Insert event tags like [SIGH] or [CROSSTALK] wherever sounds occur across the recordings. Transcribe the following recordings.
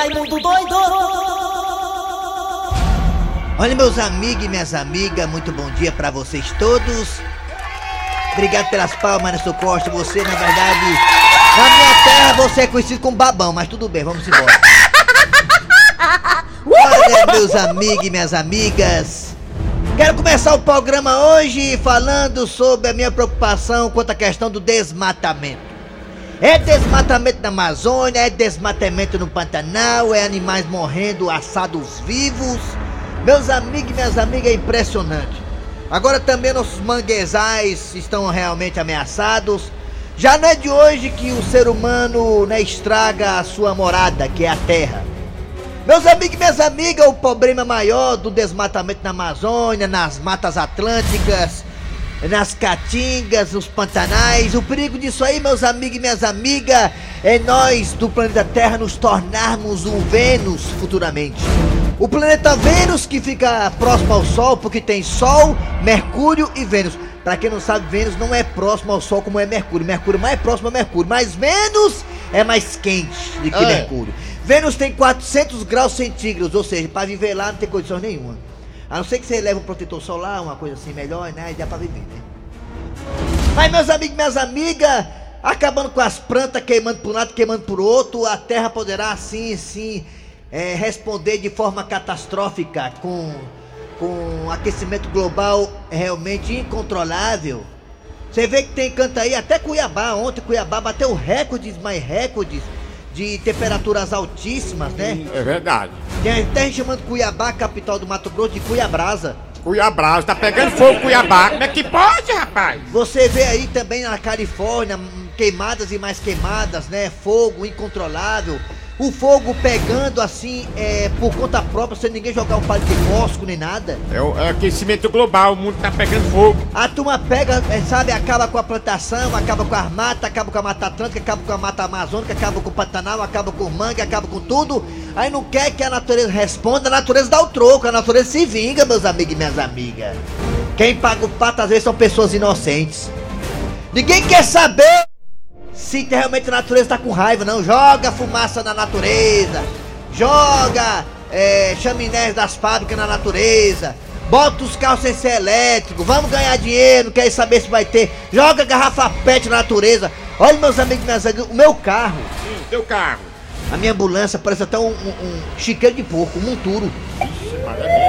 Raimundo doido! Olha, meus amigos e minhas amigas, muito bom dia pra vocês todos. Obrigado pelas palmas nessa costa. Você, na verdade, na minha terra você é conhecido como babão, mas tudo bem, vamos embora. [LAUGHS] Olha, meus amigos e minhas amigas. Quero começar o programa hoje falando sobre a minha preocupação quanto à questão do desmatamento. É desmatamento na Amazônia, é desmatamento no Pantanal, é animais morrendo assados vivos. Meus amigos e minhas amigas, é impressionante. Agora também nossos manguezais estão realmente ameaçados. Já não é de hoje que o ser humano né, estraga a sua morada, que é a terra. Meus amigos e minhas amigas, o problema maior do desmatamento na Amazônia, nas matas atlânticas, nas caatingas, nos pantanais. O perigo disso aí, meus amigos e minhas amigas, é nós do planeta Terra nos tornarmos o Vênus futuramente. O planeta Vênus que fica próximo ao Sol, porque tem Sol, Mercúrio e Vênus. Para quem não sabe, Vênus não é próximo ao Sol como é Mercúrio. Mercúrio é mais próximo a Mercúrio, mas Vênus é mais quente do que é. Mercúrio. Vênus tem 400 graus centígrados, ou seja, para viver lá não tem condição nenhuma. A não ser que você leve um protetor solar, uma coisa assim melhor, né? Aí dá pra viver, né? Mas meus amigos, minhas amigas, acabando com as plantas, queimando por um lado, queimando por outro, a Terra poderá assim, sim, é, responder de forma catastrófica com, com aquecimento global realmente incontrolável. Você vê que tem canto aí, até Cuiabá, ontem Cuiabá bateu recordes, mais recordes de temperaturas altíssimas, né? É verdade. Tem até gente chamando Cuiabá, capital do Mato Grosso, de Cuiabrasa. Cuiabá, tá pegando fogo Cuiabá. Como é que pode, rapaz? Você vê aí também na Califórnia hum, queimadas e mais queimadas, né? Fogo incontrolável. O fogo pegando assim, é, por conta própria, sem ninguém jogar um palito de fósforo nem nada. É o é aquecimento global, o mundo tá pegando fogo. A turma pega, é, sabe, acaba com a plantação, acaba com as matas, acaba com a mata atlântica, acaba com a mata amazônica, acaba com o Pantanal, acaba com o mangue, acaba com tudo. Aí não quer que a natureza responda, a natureza dá o troco, a natureza se vinga, meus amigos e minhas amigas. Quem paga o pato às vezes são pessoas inocentes. Ninguém quer saber se realmente a natureza tá com raiva, não. Joga fumaça na natureza, joga é, chaminés das fábricas na natureza. Bota os carros sem ser elétrico, vamos ganhar dinheiro, quer saber se vai ter. Joga garrafa pet na natureza. Olha, meus amigos minhas amigas, o meu carro, Sim, teu carro. a minha ambulância parece até um, um, um chiqueiro de porco, um monturo.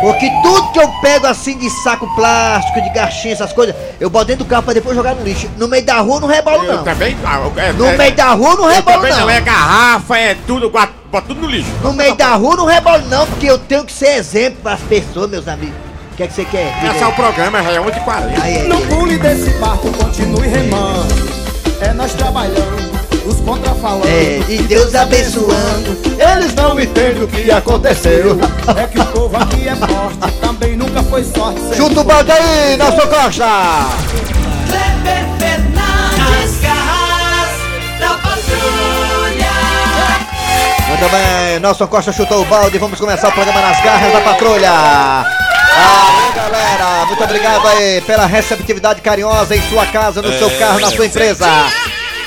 Porque tudo que eu pego assim de saco plástico, de garchinha, essas coisas, eu boto dentro do carro pra depois jogar no lixo. No meio da rua eu não rebolo Eu não. também. ah, é, No é, meio da rua eu não eu rebolo também não. não. É garrafa, é tudo, bota tudo no lixo. No meio da rua eu não rebolo não, porque eu tenho que ser exemplo pras pessoas, meus amigos. O que é que você quer? Começar o aí. programa, é 11h40. Aí, aí, No aí. pule desse barco, continue remando. É nós trabalhando, os contra falando. É, e Deus abençoando. Eles não entendem o que aconteceu. É que o povo aqui é forte, também nunca foi sorte. Chuta o balde aí, Nelson Costa! Kleber Fernandes, garras da patrulha! Muito bem, Nelson Costa chutou o balde, vamos começar o programa nas garras da patrulha. Aí galera, muito obrigado aí pela receptividade carinhosa em sua casa, no seu carro, na sua empresa.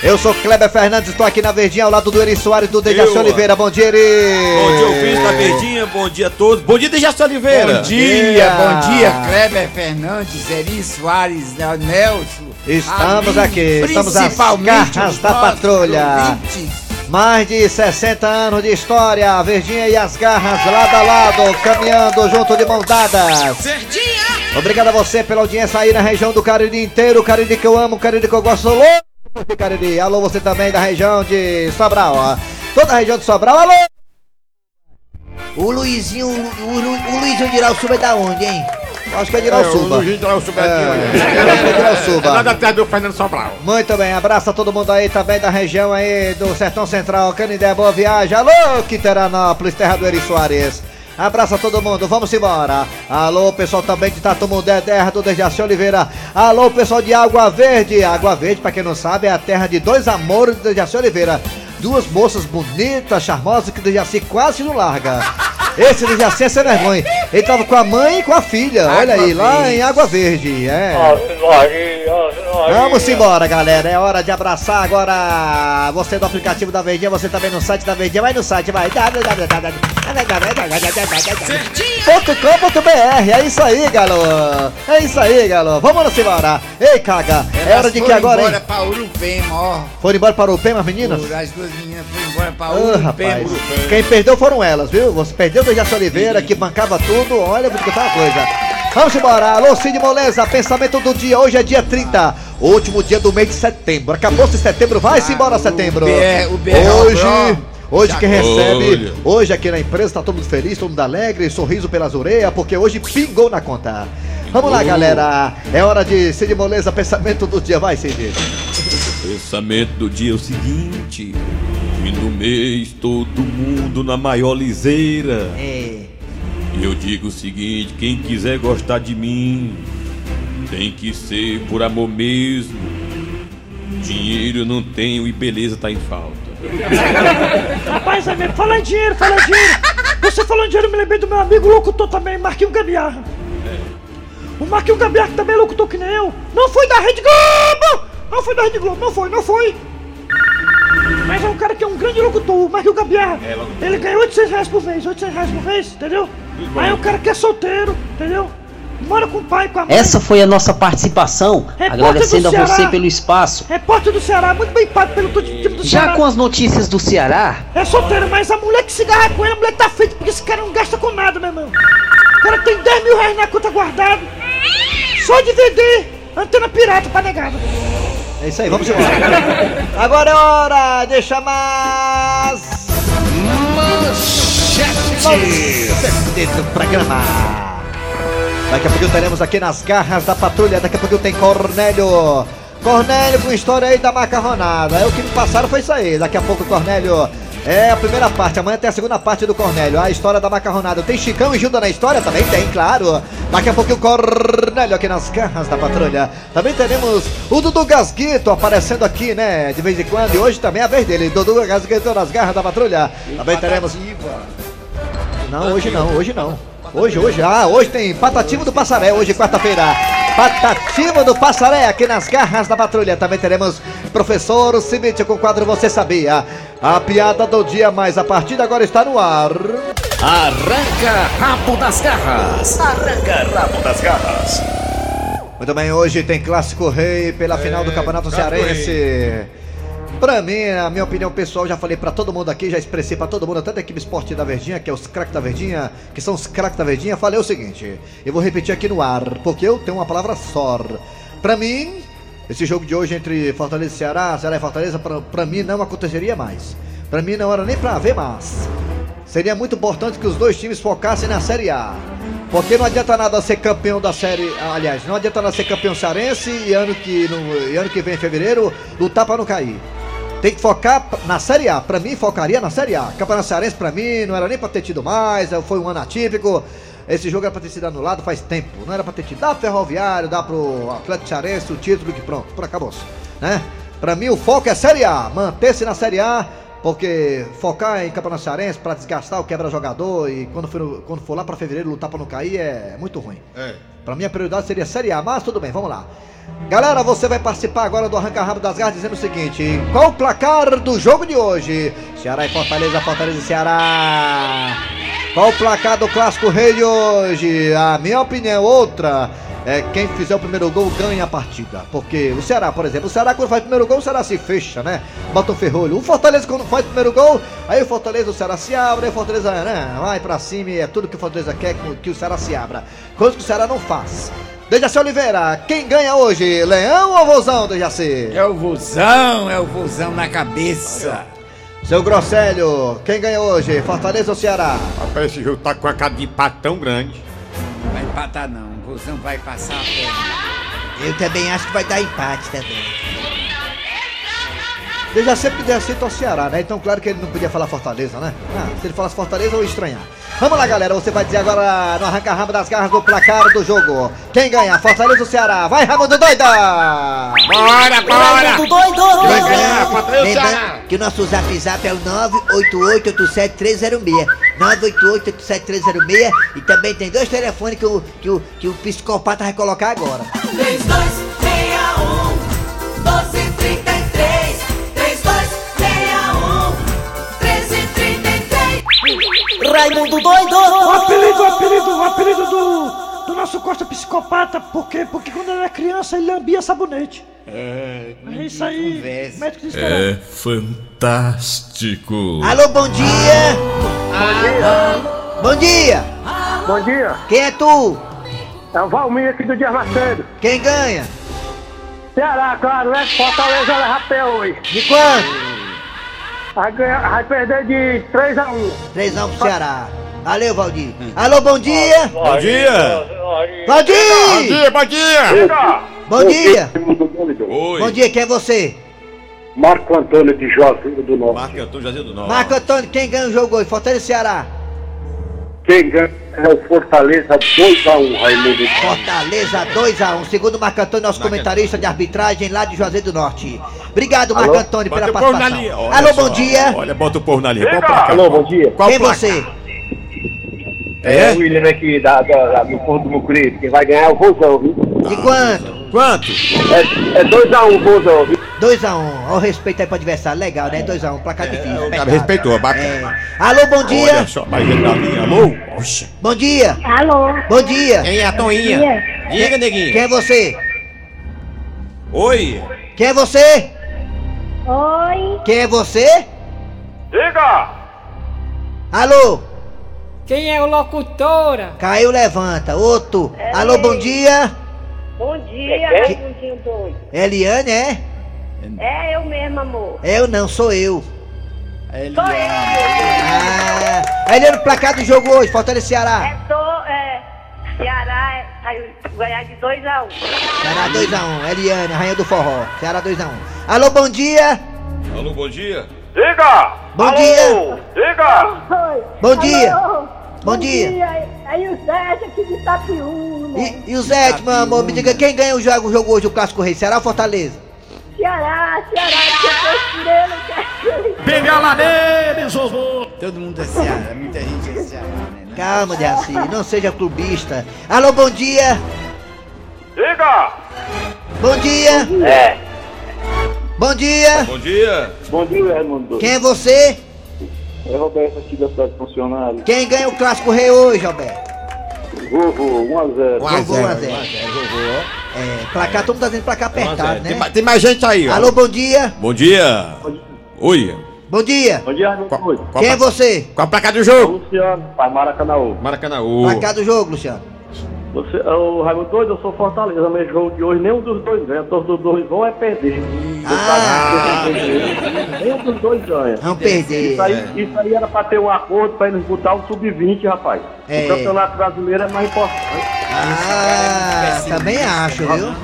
Eu sou Kleber Fernandes, estou aqui na Verdinha ao lado do Eri Soares do Dejaci Oliveira. Bom dia, Eri! Bom dia, ouvintes da Verdinha, bom dia a todos. Bom dia, Dejaci Oliveira. Bom dia, bom dia, Kleber Fernandes, Eri Soares, Nelson. Estamos aqui, estamos às principalmente garras da nossos patrulha. ouvintes. Mais de 60 anos de história, a Verdinha e as garras lado a lado, caminhando junto de mãos dadas. Obrigado a você pela audiência aí na região do Cariri inteiro, Cariri que eu amo, Cariri que eu gosto, louco Cariri. Alô, você também da região de Sobral, ó. Toda a região de Sobral, alô! O Luizinho, o, Lu- o Luizinho de Irauçuba é da onde, hein? Acho que é de É, o Irauçuba. Luiz lá, o Subetinho. É, É, acho que é de Irauçuba. Nada atrás do Fernando Sobral. Muito bem, abraço a todo mundo aí também da região aí do Sertão Central, Canindé, boa viagem. Alô, Quiteranópolis, terra do Eri Soares. Abraço a todo mundo, vamos embora. Alô, pessoal também de Tatumundé, terra do Dejaci Oliveira. Alô, pessoal de Água Verde. Água Verde, pra quem não sabe, é a terra de dois amores do Dejaci Oliveira. Duas moças bonitas, charmosas, que o Dejaci quase não larga. Esse Dejaci é sem vergonha. Ele tava com a mãe e com a filha, olha aí, lá em Água Verde. É. Maria, Vamos embora, galera. É hora de abraçar agora você do aplicativo da Verdinha, você também no site da Verdinha. Vai no site, vai. .com.br, é isso aí, galo. É isso aí, galo. Vamos embora. Ei, caga. É hora de que agora, hein? embora pra Urupema, ó. Foram embora para o Pema, as meninas? As duas meninas foram embora Ah, Urupema. rapaz. Quem perdeu foram elas, viu? Você perdeu do Jaci Oliveira, que bancava tudo. Olha, vou te contar uma coisa. Vamos embora. Alô, Cid Moleza, pensamento do dia. Hoje é dia 30, o último dia do mês de setembro. Acabou-se setembro, vai-se embora o setembro. BR o BR Hoje. Hoje quem recebe, hoje aqui na empresa tá todo mundo feliz, todo mundo alegre, sorriso pelas orelhas, porque hoje pingou na conta. Vamos lá, galera. É hora de Cid Moleza, pensamento do dia. Vai, Cid. Pensamento do dia é o seguinte: fim do mês, todo mundo na maior liseira. É. E eu digo o seguinte: quem quiser gostar de mim, tem que ser por amor mesmo. Dinheiro eu não tenho e beleza tá em falta. [LAUGHS] Rapaz, é mesmo. Fala em dinheiro, fala em dinheiro. Você falou em dinheiro, eu me lembrei do meu amigo locutor também, Marquinho Gambiarra. O Marquinho Gambiarra que também é locutor que nem eu. Não foi da Rede Globo! Não foi da Rede Globo, não foi, não foi. Mas é um cara que é um grande locutor, o Marquinho Gambiarra. Ele ganha 800 reais por mês, 800 reais por mês, entendeu? Aí o cara que é solteiro, entendeu? Mora com o pai, com a mãe. Essa foi a nossa participação, Repórter agradecendo a Ceará. você pelo espaço. Repórter do Ceará, muito bem pago pelo time do Já Ceará. com as notícias do Ceará, É solteiro, mas a mulher que se agarra com ele, a mulher tá feita porque esse cara não gasta com nada, meu irmão. O cara tem 10 mil reais na conta guardado. Só de vender antena pirata pra negada. É isso aí, vamos embora. Agora é hora de chamar. Manchetes do programa. Daqui a pouco teremos aqui nas garras da patrulha. Daqui a pouco tem Cornélio. Cornélio com história aí da macarronada. É o que me passaram foi isso aí. Daqui a pouco, Cornélio. É a primeira parte, amanhã tem a segunda parte do Cornélio, a história da macarronada. Tem Chicão e Gilda na história? Também tem, claro. Daqui a pouco o Cornélio aqui nas garras da patrulha. Também teremos o Dudu Gasguito aparecendo aqui, né? De vez em quando. E hoje também é a vez dele. Dudu Gasguito nas garras da patrulha. Também teremos. Não, hoje não, hoje não. Hoje, hoje, ah, hoje tem Patativa do Passaré, hoje quarta-feira. Patativa do Passaré aqui nas garras da patrulha. Também teremos Professor Cimite com o quadro Você Sabia. A piada do dia, mas a partida agora está no ar. Arranca rabo das garras. Arranca rabo das garras. Muito bem, hoje tem Clássico Rei pela final do Campeonato Cearense. Pra mim, a minha opinião pessoal, já falei pra todo mundo aqui, já expressei pra todo mundo, até da equipe esporte da Verdinha, que é os craques da Verdinha, que são os craques da Verdinha, falei o seguinte, eu vou repetir aqui no ar, porque eu tenho uma palavra só. Pra mim, esse jogo de hoje entre Fortaleza e Ceará, Ceará e Fortaleza, pra, pra mim não aconteceria mais. Pra mim não era nem pra ver mais. Seria muito importante que os dois times focassem na Série A. Porque não adianta nada ser campeão da série. Aliás, não adianta nada ser campeão cearense e ano que, no, e ano que vem, em fevereiro, lutar pra não cair. Tem que focar na Série A. Pra mim, focaria na Série A. Campeonato Cearense, pra mim, não era nem pra ter tido mais. Foi um ano atípico. Esse jogo era pra ter sido anulado faz tempo. Não era pra ter tido. Dá Ferroviário, dá pro Atlético Cearense o título que pronto. Por acabou-se. Né? Pra mim, o foco é Série A. Manter-se na Série A. Porque focar em Campeonato Cearense pra desgastar o quebra-jogador e quando for, quando for lá pra fevereiro lutar pra não cair é muito ruim. É. Pra mim a prioridade seria Série A, mas tudo bem, vamos lá. Galera, você vai participar agora do Arranca Rabo das Garras dizendo o seguinte: qual o placar do jogo de hoje? Ceará e Fortaleza, Fortaleza e Ceará. Qual o placar do Clássico Rei de hoje? A minha opinião, outra. É quem fizer o primeiro gol ganha a partida. Porque o Ceará, por exemplo, o Ceará quando faz o primeiro gol, o Ceará se fecha, né? Bota um ferrolho. O Fortaleza quando faz o primeiro gol, aí o Fortaleza, o Ceará se abre, aí o Fortaleza né, vai pra cima e é tudo que o Fortaleza quer que- que o Ceará se abra. Coisa que o Ceará não faz. Dejaci Oliveira, quem ganha hoje? Leão ou Vozão, Dejaci? É o vozão, é o vozão na cabeça. Seu Grosselho, quem ganha hoje? Fortaleza ou Ceará? Rapaz, esse jogo tá com a cara de empate tão grande. Vai empatar não, o vozão vai passar a perna. Eu também acho que vai dar empate também. Dejaci sempre Dejaci ao Ceará, né? Então claro que ele não podia falar Fortaleza, né? Ah, se ele falasse Fortaleza eu ia estranhar. Vamos lá, galera, você vai dizer agora no arranca-rabo das garras do placar do jogo. Quem ganha? Fortaleza ou Ceará? Vai, Raimundo Doida! Bora, bora! Muito doido! Vai ganhar, Fortaleza Ceará! Que o nosso zap zap é o 98887-306. 98887-306. E também tem dois telefones que o, que o, que o psicopata vai colocar agora. 3261 Raimundo O doido! apelido, o apelido, o apelido do, do nosso Costa psicopata, por quê? Porque quando ele era criança ele lambia sabonete. É, isso aí, o médico disse É fantástico. Alô, bom dia! Bom dia! Bom dia, Quem é tu? é o Valmir aqui do Dias Macedo. Quem ganha? Ceará, claro, né? Fortaleza leva até hoje. De quanto? Vai, ganhar, vai perder de 3 a 1. 3x1 pro Ceará. Valeu, Valdir. Alô, bom dia! Bom dia! Valdir! Bom dia, bom dia! Bom dia! Oi! Bom dia, quem é você? Marco Antônio de Juazeiro do Norte. Marco Antônio Jazeiro do Norte. Marco Antônio, quem ganha o jogo hoje? Fortaleza e Ceará. Quem ganha é o Fortaleza 2x1, Raimundo. Fortaleza 2x1. Segundo Marco Antônio, nosso comentarista de arbitragem lá de Juazeiro do Norte. Obrigado, Marco Antônio, Bota pela participação. Alô, só, bom dia. Olha, bota o povo na linha. Alô, bom dia. Qual Quem você? É, o William aqui da, da, da- do Porto do Mucuri. Quem vai ganhar é o Vozão, viu? De quanto? Quanto? É, é 2x1 o Vozão, viu? 2x1. Olha o respeito aí pro adversário. Legal, né? 2x1. Placar difícil. O cara pegado. respeitou, bacana. É. Alô, bom dia. Olha só, mas ele na linha. Alô? Oxe. Bom dia. Alô? Bom dia. Quem é a Toinha? Diga, neguinho. Quem é você? Oi. Quem é você? Oi? Quem é você? Diga! Alô? Quem é o locutora? Caiu, levanta. Outro. Alô, bom dia. Bom dia, Que-. Eliane, é? É eu mesmo, amor. Eu não, sou eu. Sou eu. Ah, Eliane, placar do jogo hoje, Fortaleza e Ceará. É, tô, é, Ceará é, vai ganhar de 2 a 1 Ceará 2x1. Eliane, a rainha do forró. Ceará 2x1. Alô, bom dia. Alô, bom dia. Diga! Bom dia. Diga! Oi. Bom dia. Alô? Bom dia. Aí o Sérgio aqui de Itapiúna. E, e o Zé, meu amor, me diga quem ganha o jogo, o jogo hoje, o Clássico Rei, Ceará ou Fortaleza? Ceará, Ceará, que eu tô tirando, que Pega lá neles, vovô! Todo mundo é Ceará, muita gente é Ceará, né? Calma, Deaci, não seja clubista. Alô, bom dia. Diga! Bom dia. É. Bom dia. Bom dia. Bom dia, Raimundo. Quem é você? É Roberto aqui da cidade funcionário. Quem ganha o Clássico Rei hoje, Alberto? Vovô, 1x0. Vovô 1x0. É, placar, todo mundo tá dizendo placar apertado, Tem, né? ma- tem mais gente aí, ó. Alô, bom dia. Bom dia. Oi. Bom dia. Bom dia, Raimundo. Qual, Quem é você? Qual a placa do jogo? Luciano, faz Maracanãú. Maracanãú. Placar do jogo, Luciano. Você, o Raimundo doido, eu sou Fortaleza, mas jogo de hoje nenhum dos dois ganha. Todos os dois vão é perder. Ah, Nenhum dos dois ganha. vamos perder. Isso aí, isso aí era pra ter um acordo pra eles botar o sub-20, rapaz. É. O campeonato brasileiro é mais importante. Ah, também acho, viu?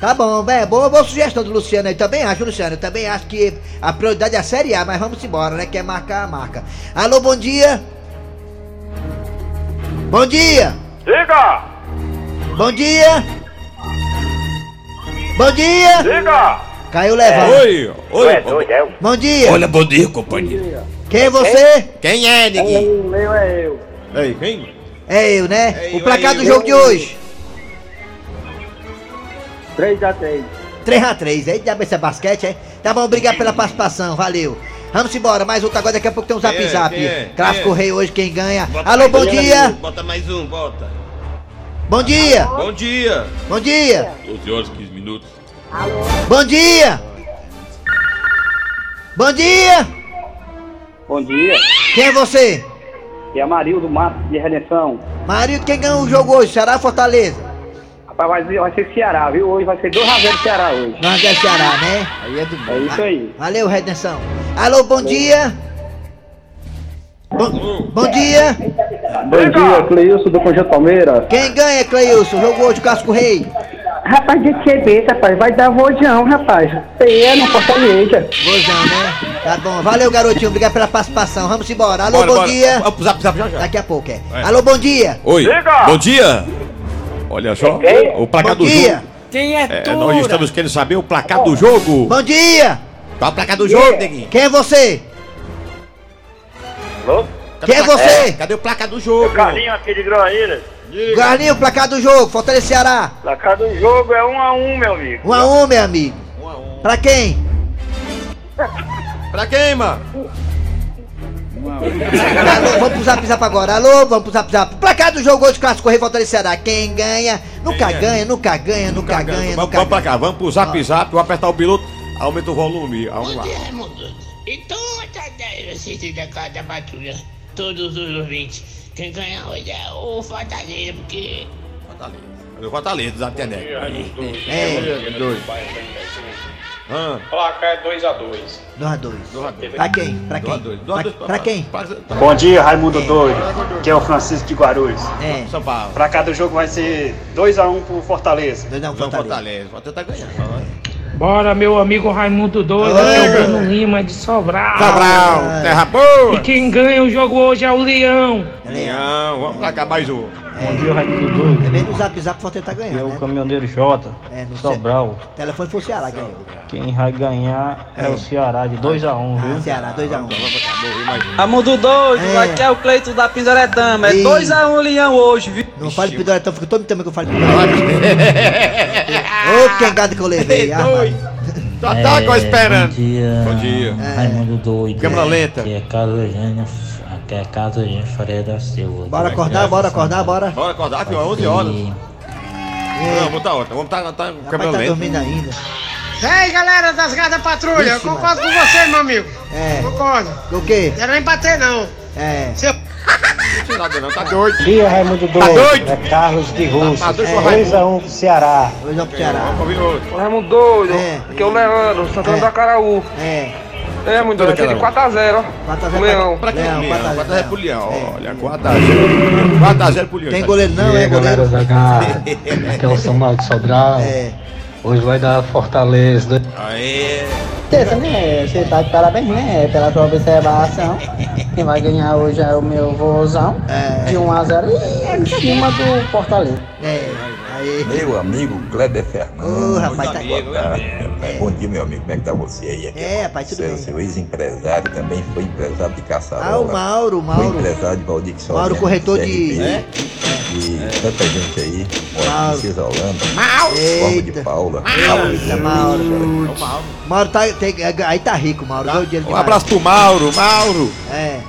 Tá bom, velho. Boa, boa sugestão do Luciano aí. Também acho, Luciano. Também acho que a prioridade é a Série A, mas vamos embora, né? Quer marcar, marca. Alô, bom dia. Bom dia. Diga! Bom dia. Bom dia. Diga! Caiu levando. Oi. Oi. é o. Bom dia. Olha, bom dia, companheiro. Quem é você? Quem é, neguinho? O meu é eu. Ei, quem? É eu, né? É o placar é do eu. jogo de hoje. 3x3. 3x3, aí diabo esse é basquete, é? Tá bom, obrigado pela participação, valeu. Vamos embora, mais outro agora, daqui a pouco tem um zap é? zap. É? Clássico é? Rei hoje, quem ganha. Alô, bom dia. Bota mais um, bota. Bom dia. Bom dia. Bom dia. 12 horas e 15 minutos. Bom dia. Bom dia. Bom dia. Quem é você? E a Marildo Mato de Redenção. Marido, quem ganhou o jogo hoje? Ceará ou Fortaleza? Rapaz, vai, vai ser Ceará, viu? Hoje vai ser 2x0 Ceará hoje. Nós é Ceará, né? Aí é do É isso aí. Valeu, Redenção. Alô, bom dia. Bom, bom dia. Bom dia, Cleilson do Conjunto Palmeiras. Quem ganha, Cleilson? Jogo hoje, o Clássico Rei. Rapaz, de que rapaz? Vai dar vojão, rapaz. Pé no Fortaleza. Gozão, né? Tá bom. Valeu, garotinho. Obrigado pela participação. Vamos embora. Alô, Bora, bom bora. dia. Vamos, Zap, zap, já, já. Daqui a pouco, é. É. Alô, bom dia. Oi. Bom dia. Olha só. O placar Bom do dia. jogo. Quem é, É, nós estamos querendo saber o placar do jogo. Bom dia. Qual a placar do jogo, neguinho? Quem é você? Alô? Quem é você? Cadê o placar do jogo? Carlinho aqui de Groaíra. Carlinho, placar do jogo. Fortaleza Ceará. Placar do jogo é 1x1, meu amigo. 1 a 1 meu amigo. Pra quem? Pra quem, mano? Alô, vamos pro zap zap agora. Alô, vamos pro zap zap. Placar do jogo hoje, clássico Rei Fortaleza Ceará. Quem ganha, nunca ganha, nunca ganha, nunca ganha, Vamos, nunca vamos pra ganha. cá, vamos pro zap zap, vou apertar o piloto, aumenta o volume. Vamos lá. Então, assistir da cada patrulha, todos os ouvintes. Quem ganha hoje é o Fortaleza, porque. Fortaleza. O Fortaleza, Zap Teneco? É. Dois. Ah. Placar é 2x2. 2x2. Pra quem? Pra quem? Pra, pra quem? Bom dia, Raimundo Doido. Que é o Francisco de Guarulhos. É. São Paulo. Pra cá do jogo vai ser 2x1 pro Fortaleza. 2x1 Fortaleza. Fortaleza tá ganhando. Bora, meu amigo Raimundo Doido, Oi. aqui é o Bruno Lima de Sobral. Sobral, terra boa. E quem ganha o jogo hoje é o Leão. Leão, vamos pra cá mais um. Bom dia, Raimundo Doido. É bem no zap zap Fortaleza tá ganhando, Eu, né? caminhoneiro Jota, É, no Sobral. O telefone foi o Ceará, ganhou. Quem vai ganhar é, o Ceará de 2x1, viu? Ceará, 2x1. Raimundo doido, É. aqui é o Cleito da Pindaretama. É Ih. 2x1 Leão hoje, viu? Não fale pidoretão, fica todo também que eu falo pidoretão. [LAUGHS] Ô, quem gado que eu levei. ah. Só tá com esperando. Bom dia. Bom dia. Raimundo doido. Câmera lenta. Aqui é Carlos Eugênio, aqui é Eugênio Faria da Silva. Bora acordar, bora acordar, bora. Bora acordar, filho, 11 horas. Não, vamos botar outra. Vamos estar tá, com câmera tá lenta. dormindo ainda. E aí, galera das garras da patrulha, eu Vixe, concordo com você, meu amigo. É. Concordo. O quê? Quero nem bater, não. É. Você... Não nada não, tá doido. Dia, Raimundo Tá Doido. doido? É Carlos de Russo. Tá doido, É seu Raimundo. 2x1 pro Ceará. 2x1 pro Ceará. Outro. Raimundo doido, É. aqui é o Leandro, Santana É. do Acaraú. É. É, muito doido, aqui é de 4x0, ó. 4x0 Leão. Pra quem? Leão, Leão, 4x0. 4x0 pro Leão. Olha, 4x0. 4x0 pro Leão. Tem goleiro não, é goleiro? [LAUGHS] Aqui é o Samuel de Sobral. É. Hoje vai dar Fortaleza. Aê. Terça, né? Você tá de parabéns, né? Pela sua observação. Quem vai ganhar hoje é o meu vozão. É. De 1x0 e em cima do Fortaleza. É. Aí. Meu amigo Kleber Fernandes. Ô, rapaz, tá Boa tarde. Bom dia, meu amigo. Como é que tá você aí? Aqui É, rapaz, tudo seu, bem. seu ex-empresário também foi empresário de Caçarola. Ah, o Mauro, o Foi Mauro. empresário de Valdir Soriano, Mauro, corretor de- É? E tanta gente aí. Mauro. Princesa Holanda. Mauro. De. Paula. Eita, Mauro. Mauro tá, tem, aí tá rico, Mauro. Dinheiro Um abraço pro Mauro, Mauro. É.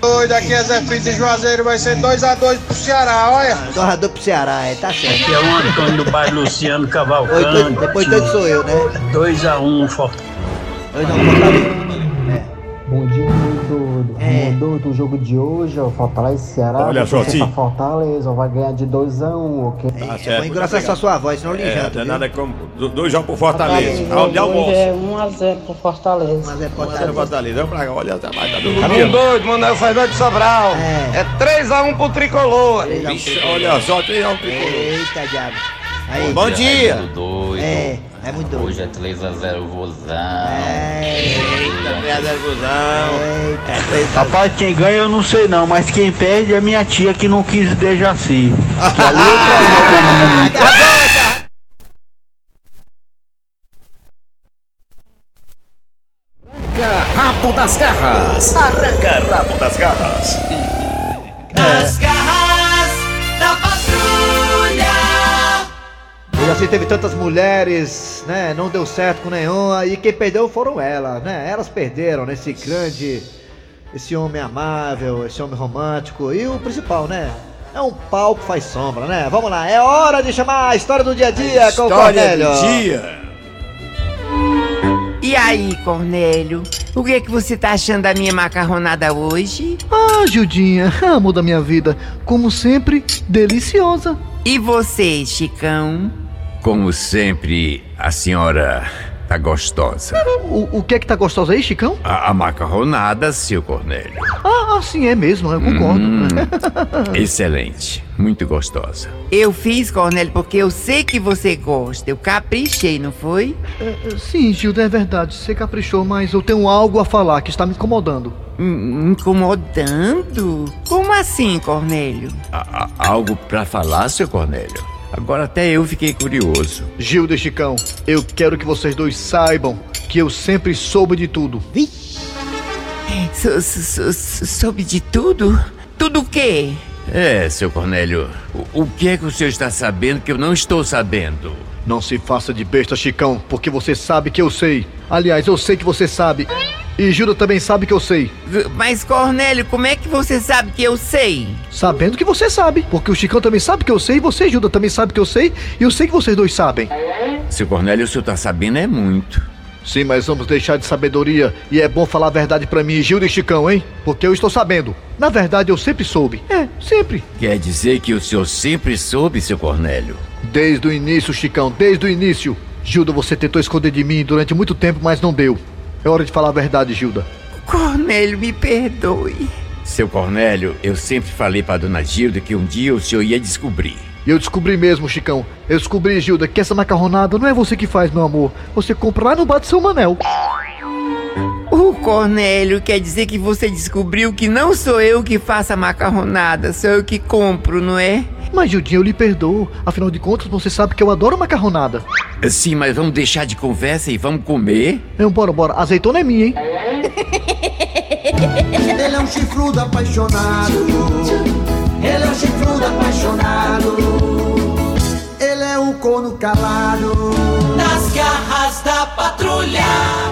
Doido, aqui é Zé Frito de Juazeiro, vai ser 2x2 pro Ceará, olha. Torrador pro Ceará, é, tá certo. Aqui é o Antônio do bairro Luciano Oi, Cavalcante. doido- depois doido sou eu, né? 2x1 Fortaleza. Dois não, Fortaleza. Bom dia, Raimundo. É. Raimundo, o jogo de hoje, ó, Fortaleza e Ceará. Olha só, sim. Fortaleza, vai ganhar de 2x1, ok? Tá É, certo. vou engrossar só sua voz, senão eu lhe É, não é nada como do- dois jogos pro Fortaleza. Aonde de almoço. 1x0 pro Fortaleza. Mas é Fortaleza, Fortaleza. Fortaleza. Vamos pra cá. Olha, tá mais, tá Raimundo dormindo. doido, Manuel Fernandes de Sobral. É. É 3x1 pro Tricolor. Vixe, Olha só, tem um tricolor. Eita, diabo. Aí. Bom dia. doido. É, é muito doido. Hoje é 3x0 vozão. É. Eita, merda, gozão. Eita. Rapaz, quem ganha eu não sei não, mas quem perde é minha tia que não quis Dejaci. Rabo das garras. Arranca rabo das garras. Nas Assim teve tantas mulheres, né? Não deu certo com nenhuma. E quem perdeu foram elas, né? Elas perderam nesse grande. Esse homem amável, esse homem romântico. E o principal, né? É um pau que faz sombra, né? Vamos lá, é hora de chamar a história do dia a dia com o História Cornélio. do dia. E aí, Cornélio? O que é que você tá achando da minha macarronada hoje? Ah, Gildinha, amor da minha vida, como sempre, deliciosa. E você, Chicão? Como sempre, a senhora tá gostosa. O, o que é que tá gostoso aí, Chicão? A, a macarronada, seu Cornélio. Ah, ah, sim, é mesmo, eu concordo. Hum, [LAUGHS] excelente, muito gostosa. Eu fiz, Cornélio, porque eu sei que você gosta. Eu caprichei, não foi? É, é, sim, Gilda, é verdade, você caprichou, mas eu tenho algo a falar que está me incomodando. Hum, incomodando? Como assim, Cornélio? A- a- algo pra falar, seu Cornélio? Agora até eu fiquei curioso. Gilda e Chicão, eu quero que vocês dois saibam que eu sempre soube de tudo. So- so- so- soube de tudo? Tudo o quê? É, seu Cornélio, o, o que é que o senhor está sabendo que eu não estou sabendo? Não se faça de besta, Chicão, porque você sabe que eu sei. Aliás, eu sei que você sabe. E Gilda também sabe que eu sei. Mas, Cornélio, como é que você sabe que eu sei? Sabendo que você sabe. Porque o Chicão também sabe que eu sei, e você, Gilda, também sabe que eu sei, e eu sei que vocês dois sabem. Seu Cornélio, o senhor tá sabendo é muito. Sim, mas vamos deixar de sabedoria. E é bom falar a verdade pra mim, Gilda e Chicão, hein? Porque eu estou sabendo. Na verdade, eu sempre soube. É, sempre. Quer dizer que o senhor sempre soube, seu Cornélio? Desde o início, Chicão, desde o início. Gilda, você tentou esconder de mim durante muito tempo, mas não deu. É hora de falar a verdade, Gilda. Cornélio, me perdoe. Seu Cornélio, eu sempre falei pra dona Gilda que um dia o senhor ia descobrir. E eu descobri mesmo, Chicão. Eu descobri, Gilda, que essa macarronada não é você que faz, meu amor. Você compra lá no bar de São Manel. Cornélio quer dizer que você descobriu que não sou eu que faço a macarronada, sou eu que compro, não é? Mas, Gildinha, eu lhe perdoo. Afinal de contas, você sabe que eu adoro macarronada. Sim, mas vamos deixar de conversa e vamos comer? Não, bora, bora. Azeitona é minha, hein? [LAUGHS] Ele é um chifrudo apaixonado. Ele é um chifrudo apaixonado. Ele é um corno calado. Nas garras da patrulha.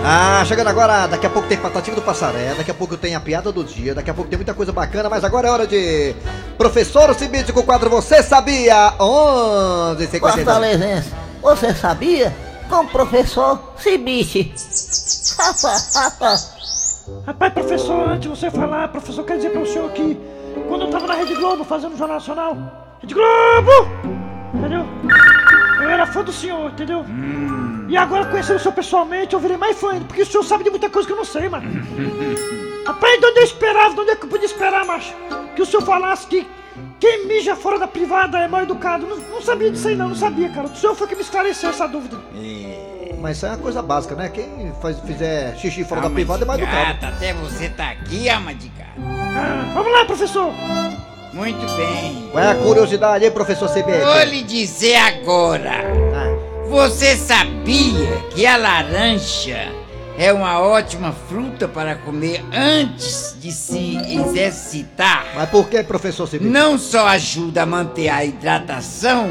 Ah, chegando agora, daqui a pouco tem Patativa do Passaré, daqui a pouco tem a piada do dia, daqui a pouco tem muita coisa bacana, mas agora é hora de Professor Cibite com o quadro Você Sabia? 11 Fortalezense, você sabia? Com o professor Cibite. [LAUGHS] Rapaz, professor, antes de você falar, professor, quer dizer pra o senhor que quando eu tava na Rede Globo fazendo o Jornal Nacional, Rede Globo! Entendeu? Eu era fã do senhor, entendeu? E agora conhecendo o senhor pessoalmente, eu virei mais fã ainda, porque o senhor sabe de muita coisa que eu não sei, mano. [LAUGHS] Rapaz, de onde eu esperava, de onde é que eu podia esperar, macho? Que o senhor falasse que quem mija fora da privada é mal educado. Não, não sabia disso aí não, não sabia, cara. O senhor foi que me esclareceu essa dúvida. Mas isso é uma coisa básica, né? Quem faz, fizer xixi fora da Alma privada é mais de educado. gata, Até você tá aqui, alma de gata. Ah, vamos lá, professor. Muito bem. Qual é a curiosidade aí, professor CBS? Vou lhe dizer agora. Você sabia que a laranja é uma ótima fruta para comer antes de se exercitar? Mas por que, professor CBS? Não só ajuda a manter a hidratação,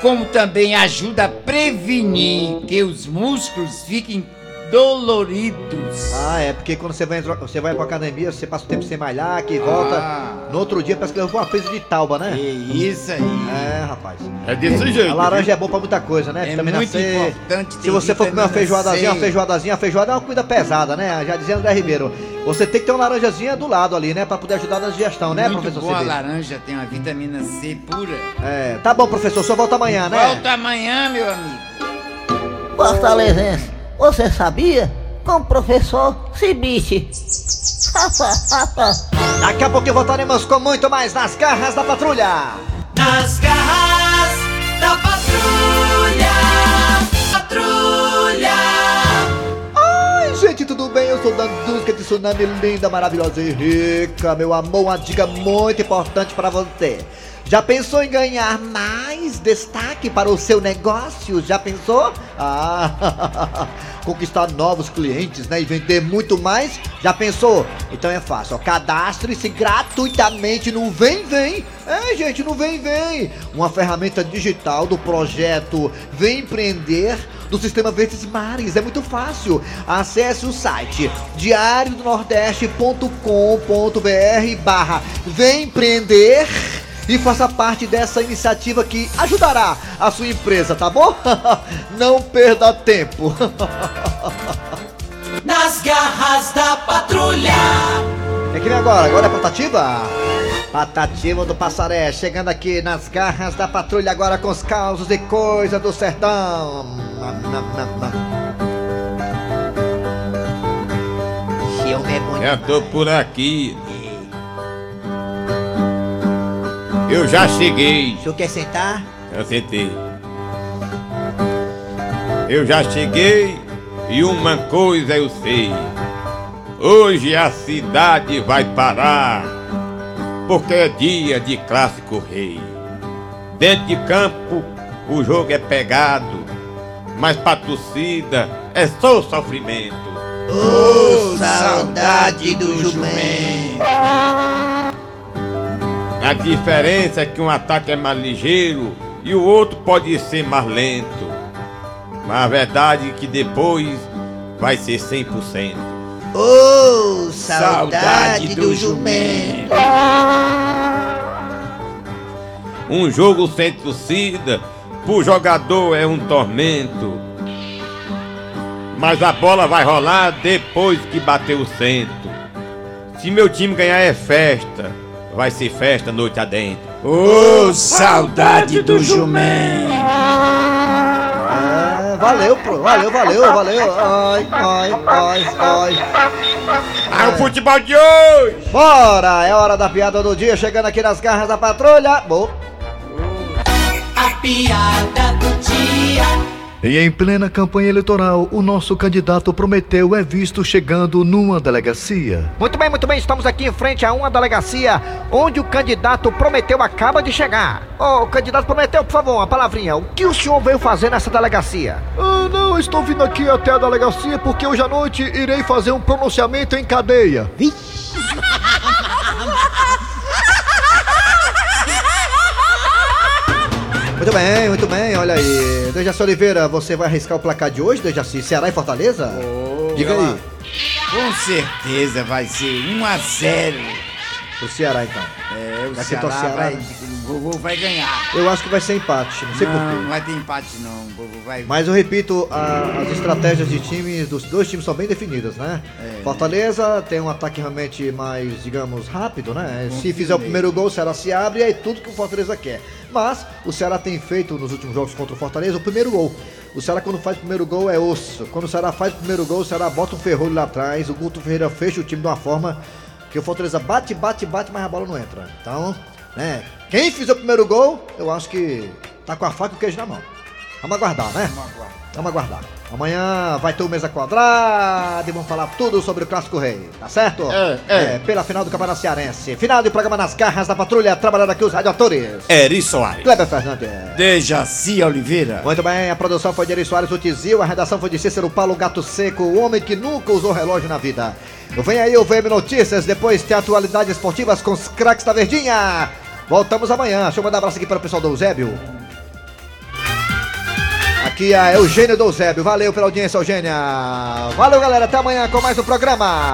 como também ajuda a prevenir que os músculos fiquem doloridos. Ah, é porque quando você vai, você vai pra academia, você passa o tempo sem malhar, que volta. Ah. No outro dia parece que levou uma presa de tauba, né? isso aí. É, rapaz. É desse jeito, A laranja é boa pra muita coisa, né? É Vitamina muito C. importante ter Se você for comer uma feijoadazinha, C. uma feijoadazinha, a feijoada é uma comida pesada, né? Já dizia André Ribeiro. Você tem que ter uma laranjazinha do lado ali, né? Pra poder ajudar na digestão, né, Muito professor boa a laranja tem uma vitamina C pura. É, tá bom, professor. Só volta amanhã, né? Volta amanhã, meu amigo. Fortalezense, você sabia? Com o professor Cibite. [LAUGHS] Daqui a pouquinho voltaremos com muito mais nas garras da patrulha. Nas garras da patrulha. Patrulha. Ai, gente, tudo bem? Eu sou Dandusca de Tsunami linda, maravilhosa e rica. Meu amor, uma dica muito importante para você. Já pensou em ganhar mais destaque para o seu negócio? Já pensou? Ah, [LAUGHS] conquistar novos clientes, né? E vender muito mais? Já pensou? Então é fácil. Cadastre-se gratuitamente no Vem Vem. É, gente, no Vem Vem. Uma ferramenta digital do projeto Vem Empreender do Sistema Verdes Mares. É muito fácil. Acesse o site diariodonordeste.com.br barra Vem Empreender e faça parte dessa iniciativa que ajudará a sua empresa, tá bom? [LAUGHS] Não perda tempo. [LAUGHS] Nas garras da patrulha. É que nem agora, agora é Patativa? Patativa do Passaré, chegando aqui nas garras da patrulha agora com os causos e coisa do sertão. É muito Já tô por aqui. Eu já cheguei. O senhor quer sentar? Eu sentei. Eu já cheguei e uma coisa eu sei. Hoje a cidade vai parar, porque é dia de clássico rei. Dentro de campo o jogo é pegado, mas pra torcida é só sofrimento. Ô, saudade do jumento. A diferença é que um ataque é mais ligeiro e o outro pode ser mais lento. Mas a verdade é que depois vai ser 100%. Ô, saudade do jumento. Um jogo sem torcida, pro jogador é um tormento. Mas a bola vai rolar depois que bater o cento. Se meu time ganhar é festa, vai ser festa noite adentro. Ô, saudade do jumento. É, valeu, pô, valeu, valeu, valeu. Ai, ai, ai, ai. Ah, o futebol de hoje! Bora, é hora da piada do dia, chegando aqui nas garras da patrulha. Bom. A piada do dia. E em plena campanha eleitoral, o nosso candidato Prometeu é visto chegando numa delegacia. Muito bem, muito bem, estamos aqui em frente a uma delegacia onde o candidato Prometeu acaba de chegar. Ô, candidato Prometeu, por favor, uma palavrinha. O que o senhor veio fazer nessa delegacia? Ah, não, estou vindo aqui até a delegacia porque hoje à noite irei fazer um pronunciamento em cadeia. Muito bem, muito bem, olha aí. Dejaci Oliveira, você vai arriscar o placar de hoje, Dejaci? Ceará e Fortaleza? Diga aí. Com certeza vai ser 1 a 0 O Ceará, então. É, o Vai Ceará pro Ceará, vai, o Vovô vai ganhar. Eu acho que vai ser empate, não sei não, porquê. não vai ter empate não, o Vovô vai... Mas eu repito, a- as estratégias de times, dos dois times são bem definidas, né? É. Fortaleza tem um ataque realmente mais, digamos, rápido, né? Se fizer o primeiro gol, o Ceará se abre e é tudo que o Fortaleza quer. Mas o Ceará tem feito nos últimos jogos contra o Fortaleza o primeiro gol. O Ceará quando faz o primeiro gol é osso. Quando o Ceará faz o primeiro gol, o Ceará bota um ferrolho lá atrás, o Guto Ferreira fecha o time de uma forma que o Fortaleza bate, bate, bate, mas a bola não entra. Então, né? Quem fizer o primeiro gol, eu acho que tá com a faca e o queijo na mão. Vamos aguardar, né? Vamos aguardar. Amanhã vai ter o Mesa Quadrada e vamos falar tudo sobre o Clássico Rei, tá certo? É, é. pela final do Campeonato Cearense. Final do programa Nas Garras da Patrulha, trabalhando aqui os radioatores. Eri Soares. Kleber Fernandes. Dejaci Oliveira. Muito bem, a produção foi de Eri Soares, o Tizil, a redação foi de Cícero Paulo Gato Seco, o homem que nunca usou relógio na vida. Vem aí o VM Notícias, depois tem atualidades esportivas com os craques da Verdinha. Voltamos amanhã. Deixa eu mandar um abraço aqui para o pessoal do Eusébio. Aqui é Eugênio do Eusébio. Valeu pela audiência, Eugênia. Valeu, galera. Até amanhã com mais um programa.